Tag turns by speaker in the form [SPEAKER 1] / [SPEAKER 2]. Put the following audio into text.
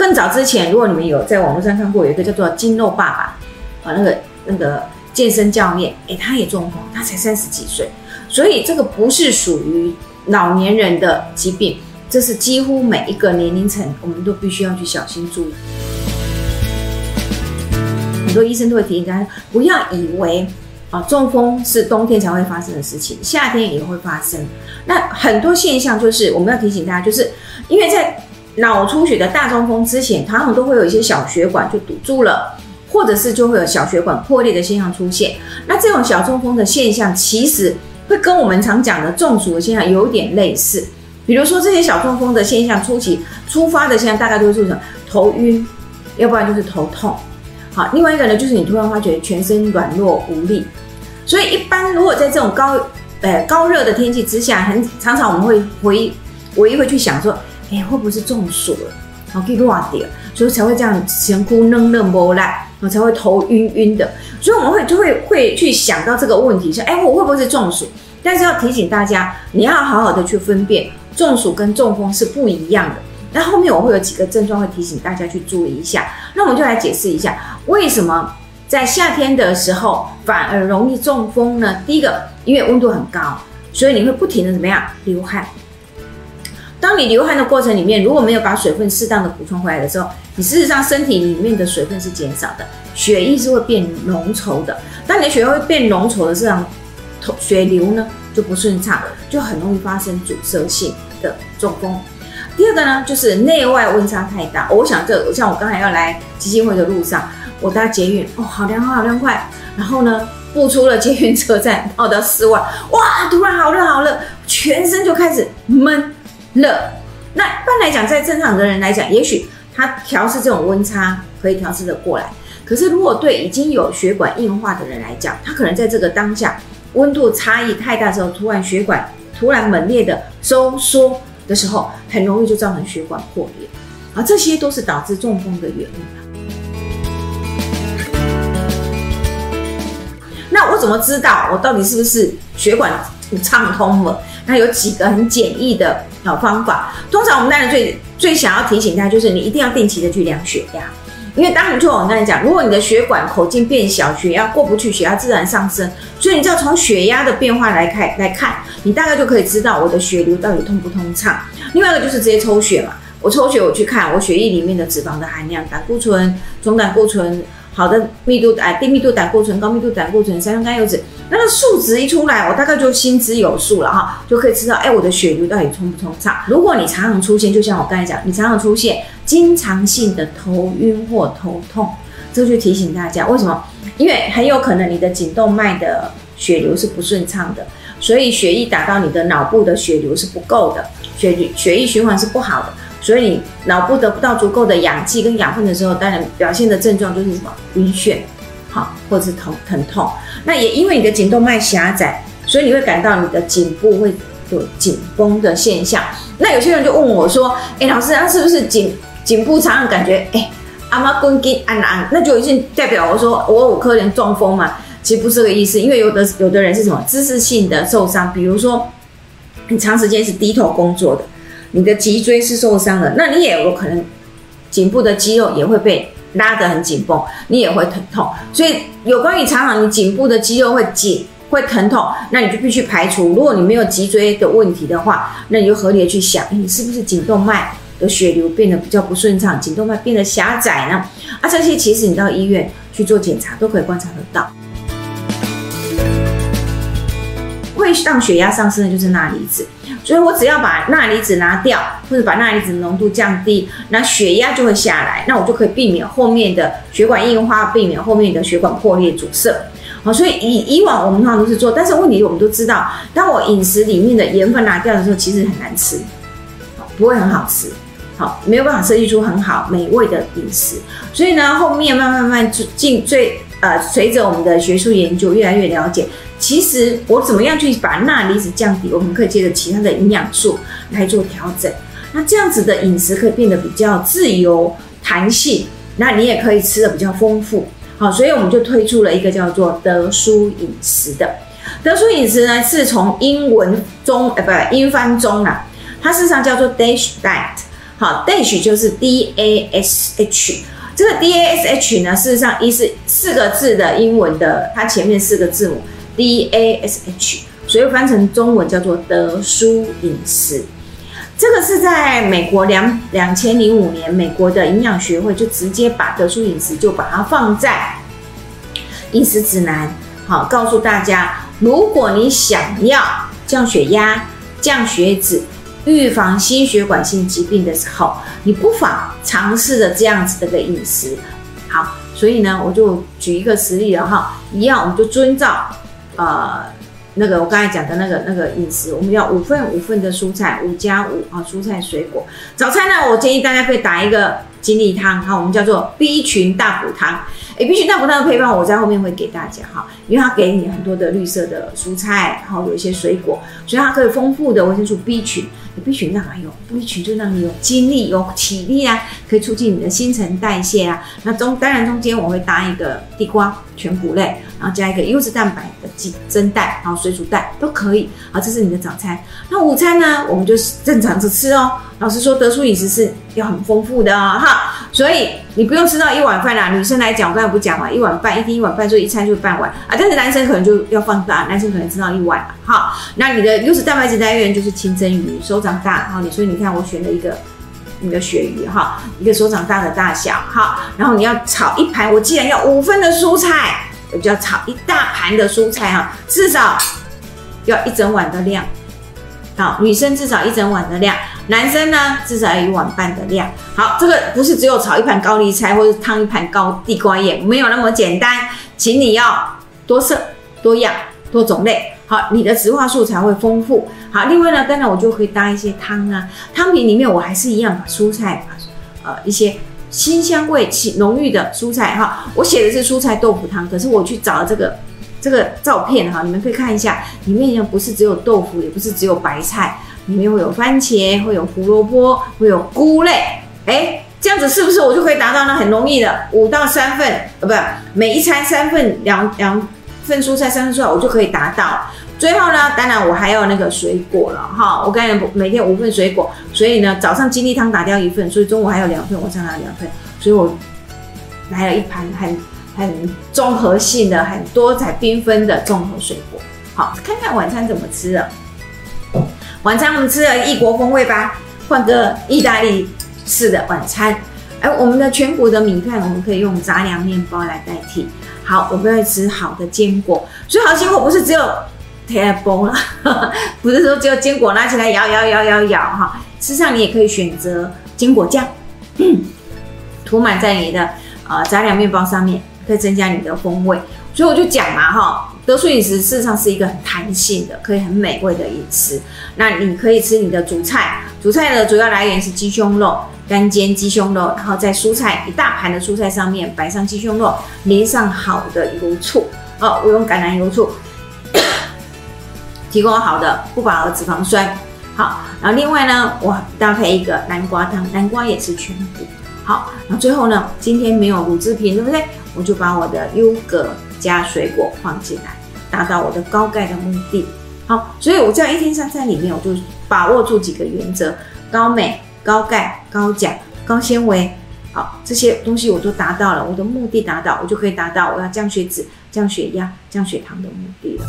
[SPEAKER 1] 更早之前，如果你们有在网络上看过，有一个叫做金肉爸爸啊，那个那个健身教练，哎，他也中风，他才三十几岁，所以这个不是属于老年人的疾病，这是几乎每一个年龄层，我们都必须要去小心注意。很多医生都会提醒大家，不要以为啊中风是冬天才会发生的事情，夏天也会发生。那很多现象就是我们要提醒大家，就是因为在脑出血的大中风之前，常常都会有一些小血管就堵住了，或者是就会有小血管破裂的现象出现。那这种小中风的现象，其实会跟我们常讲的中暑的现象有点类似。比如说这些小中风的现象初期出发的现象，大概都是什么头晕，要不然就是头痛。好，另外一个呢，就是你突然发觉全身软弱无力。所以一般如果在这种高呃高热的天气之下，很常常我们会回唯一会去想说。哎，会不会是中暑了？然后可以乱掉，所以才会这样前哭愣愣不来，然后才会头晕晕的。所以我们会就会会去想到这个问题，说，哎，我会不会是中暑？但是要提醒大家，你要好好的去分辨，中暑跟中风是不一样的。那后面我会有几个症状会提醒大家去注意一下。那我们就来解释一下，为什么在夏天的时候反而容易中风呢？第一个，因为温度很高，所以你会不停的怎么样流汗。当你流汗的过程里面，如果没有把水分适当的补充回来的时候，你事实上身体里面的水分是减少的，血液是会变浓稠的。当你的血液会变浓稠的，这样血流呢就不顺畅，就很容易发生阻塞性的中风。第二个呢，就是内外温差太大。我想这像我刚才要来基金会的路上，我搭捷运，哦，好凉好凉快。然后呢，步出了捷运车站，到到室外，哇，突然好热好热，全身就开始闷。热，那一般来讲，在正常的人来讲，也许他调试这种温差可以调试的过来。可是，如果对已经有血管硬化的人来讲，他可能在这个当下温度差异太大之后，突然血管突然猛烈的收缩的时候，很容易就造成血管破裂，而这些都是导致中风的原因。那我怎么知道我到底是不是血管畅通了？那有几个很简易的好方法。通常我们当然最最想要提醒大家，就是你一定要定期的去量血压，因为当然就我刚才讲，如果你的血管口径变小，血压过不去，血压自然上升。所以你只要从血压的变化来看来看，你大概就可以知道我的血流到底通不通畅。另外一个就是直接抽血嘛，我抽血我去看我血液里面的脂肪的含量，胆固醇、总胆固醇。好的密度哎，低密度胆固醇、高密度胆固醇、三酸甘油脂，那个数值一出来，我大概就心知有数了哈，就可以知道哎，我的血流到底通不通畅。如果你常常出现，就像我刚才讲，你常常出现经常性的头晕或头痛，这就提醒大家，为什么？因为很有可能你的颈动脉的血流是不顺畅的，所以血液打到你的脑部的血流是不够的，血血液循环是不好的。所以你脑部得不到足够的氧气跟养分的时候，当然表现的症状就是什么晕眩，好，或者是疼疼痛。那也因为你的颈动脉狭窄，所以你会感到你的颈部会有紧绷的现象。那有些人就问我说：“哎，老师，那是不是颈颈部常常感觉哎阿妈滚筋按按？那就已经代表我说我有可能中风嘛？其实不是这个意思，因为有的有的人是什么姿势性的受伤，比如说你长时间是低头工作的。”你的脊椎是受伤的，那你也有可能颈部的肌肉也会被拉得很紧绷，你也会疼痛。所以有关于常常你颈部的肌肉会紧、会疼痛，那你就必须排除。如果你没有脊椎的问题的话，那你就合理的去想，你是不是颈动脉的血流变得比较不顺畅，颈动脉变得狭窄呢？啊，这些其实你到医院去做检查都可以观察得到。会让血压上升的就是钠离子。所以我只要把钠离子拿掉，或者把钠离子浓度降低，那血压就会下来，那我就可以避免后面的血管硬化，避免后面的血管破裂阻塞。好，所以以以往我们通常都是做，但是问题我们都知道，当我饮食里面的盐分拿掉的时候，其实很难吃，不会很好吃，好，没有办法设计出很好美味的饮食。所以呢，后面慢慢慢进最呃，随着我们的学术研究越来越了解。其实我怎么样去把钠离子降低？我们可以借着其他的营养素来做调整。那这样子的饮食可以变得比较自由弹性，那你也可以吃的比较丰富。好，所以我们就推出了一个叫做德舒饮食的。德舒饮食呢，是从英文中呃不英翻中啊，它事实上叫做 Dash Diet。好，DASH 就是 D A S H。这个 D A S H 呢，事实上一是四个字的英文的，它前面四个字母 D A S H，所以翻成中文叫做德舒饮食。这个是在美国两两千零五年，美国的营养学会就直接把德舒饮食就把它放在饮食指南，好告诉大家，如果你想要降血压、降血脂。预防心血管性疾病的时候，你不妨尝试着这样子的个饮食。好，所以呢，我就举一个实例了哈，一样我们就遵照呃那个我刚才讲的那个那个饮食，我们要五份五份的蔬菜，五加五啊，蔬菜水果。早餐呢，我建议大家可以打一个精力汤，哈，我们叫做 B 群大补汤。哎，B 群大补汤的配方我在后面会给大家哈，因为它给你很多的绿色的蔬菜，然后有一些水果，所以它可以丰富的维生素 B 群。B 群干嘛用？B 群就让你有精力、有体力啊，可以促进你的新陈代谢啊。那中当然中间我会搭一个地瓜全谷类，然后加一个优质蛋白的鸡蒸蛋，然后水煮蛋都可以。好，这是你的早餐。那午餐呢？我们就是正常着吃哦。老师说，得出饮食是要很丰富的哦，哈。所以你不用吃到一碗饭啦。女生来讲，我刚才不讲嘛，一碗饭一天一碗饭，所以一餐就是半碗啊。但是男生可能就要放大，男生可能吃到一碗哈，那你的优质蛋白质来源就是清蒸鱼，手掌大哈。你所以你看，我选了一个你的鳕鱼哈，一个手掌大的大小哈。然后你要炒一盘，我既然要五分的蔬菜，我就要炒一大盘的蔬菜哈，至少要一整碗的量。好，女生至少一整碗的量，男生呢至少要一碗半的量。好，这个不是只有炒一盘高丽菜或者烫一盘高地瓜叶，没有那么简单，请你要多色、多样、多种类。好，你的植化素才会丰富。好，另外呢，当然我就可以搭一些汤啊，汤品里面我还是一样把蔬菜，把呃，一些新香味气浓郁的蔬菜哈。我写的是蔬菜豆腐汤，可是我去找了这个。这个照片哈，你们可以看一下，里面呢不是只有豆腐，也不是只有白菜，里面会有番茄，会有胡萝卜，会有菇类。哎，这样子是不是我就可以达到呢？很容易的，五到三份，呃，不，每一餐三份，两两份蔬菜，三份蔬菜，我就可以达到。最后呢，当然我还有那个水果了哈，我刚才每天五份水果，所以呢，早上精力汤打掉一份，所以中午还有两份，晚上还有两份，所以我来了一盘很。很综合性的、很多彩缤纷的综合水果。好，看看晚餐怎么吃了。晚餐我们吃了异国风味吧，换个意大利式的晚餐。哎，我们的全谷的米饭，我们可以用杂粮面包来代替。好，我们要吃好的坚果，所以好坚果不是只有 table 了，不是说只有坚果拿起来摇摇摇摇摇哈。事实上，你也可以选择坚果酱，涂满在你的呃杂粮面包上面。可以增加你的风味，所以我就讲嘛哈，德素饮食事实上是一个很弹性的，可以很美味的饮食。那你可以吃你的主菜，主菜的主要来源是鸡胸肉，干煎鸡胸肉，然后在蔬菜一大盘的蔬菜上面摆上鸡胸肉，淋上好的油醋，哦，我用橄榄油醋，提供好的不饱和脂肪酸。好，然后另外呢，我搭配一个南瓜汤，南瓜也是全补。好，那最后呢，今天没有乳制品，对不对？我就把我的优格加水果放进来，达到我的高钙的目的。好，所以我这样一天三餐里面，我就把握住几个原则：高镁、高钙、高钾、高纤维。好，这些东西我都达到了，我的目的达到，我就可以达到我要降血脂、降血压、降血糖的目的了。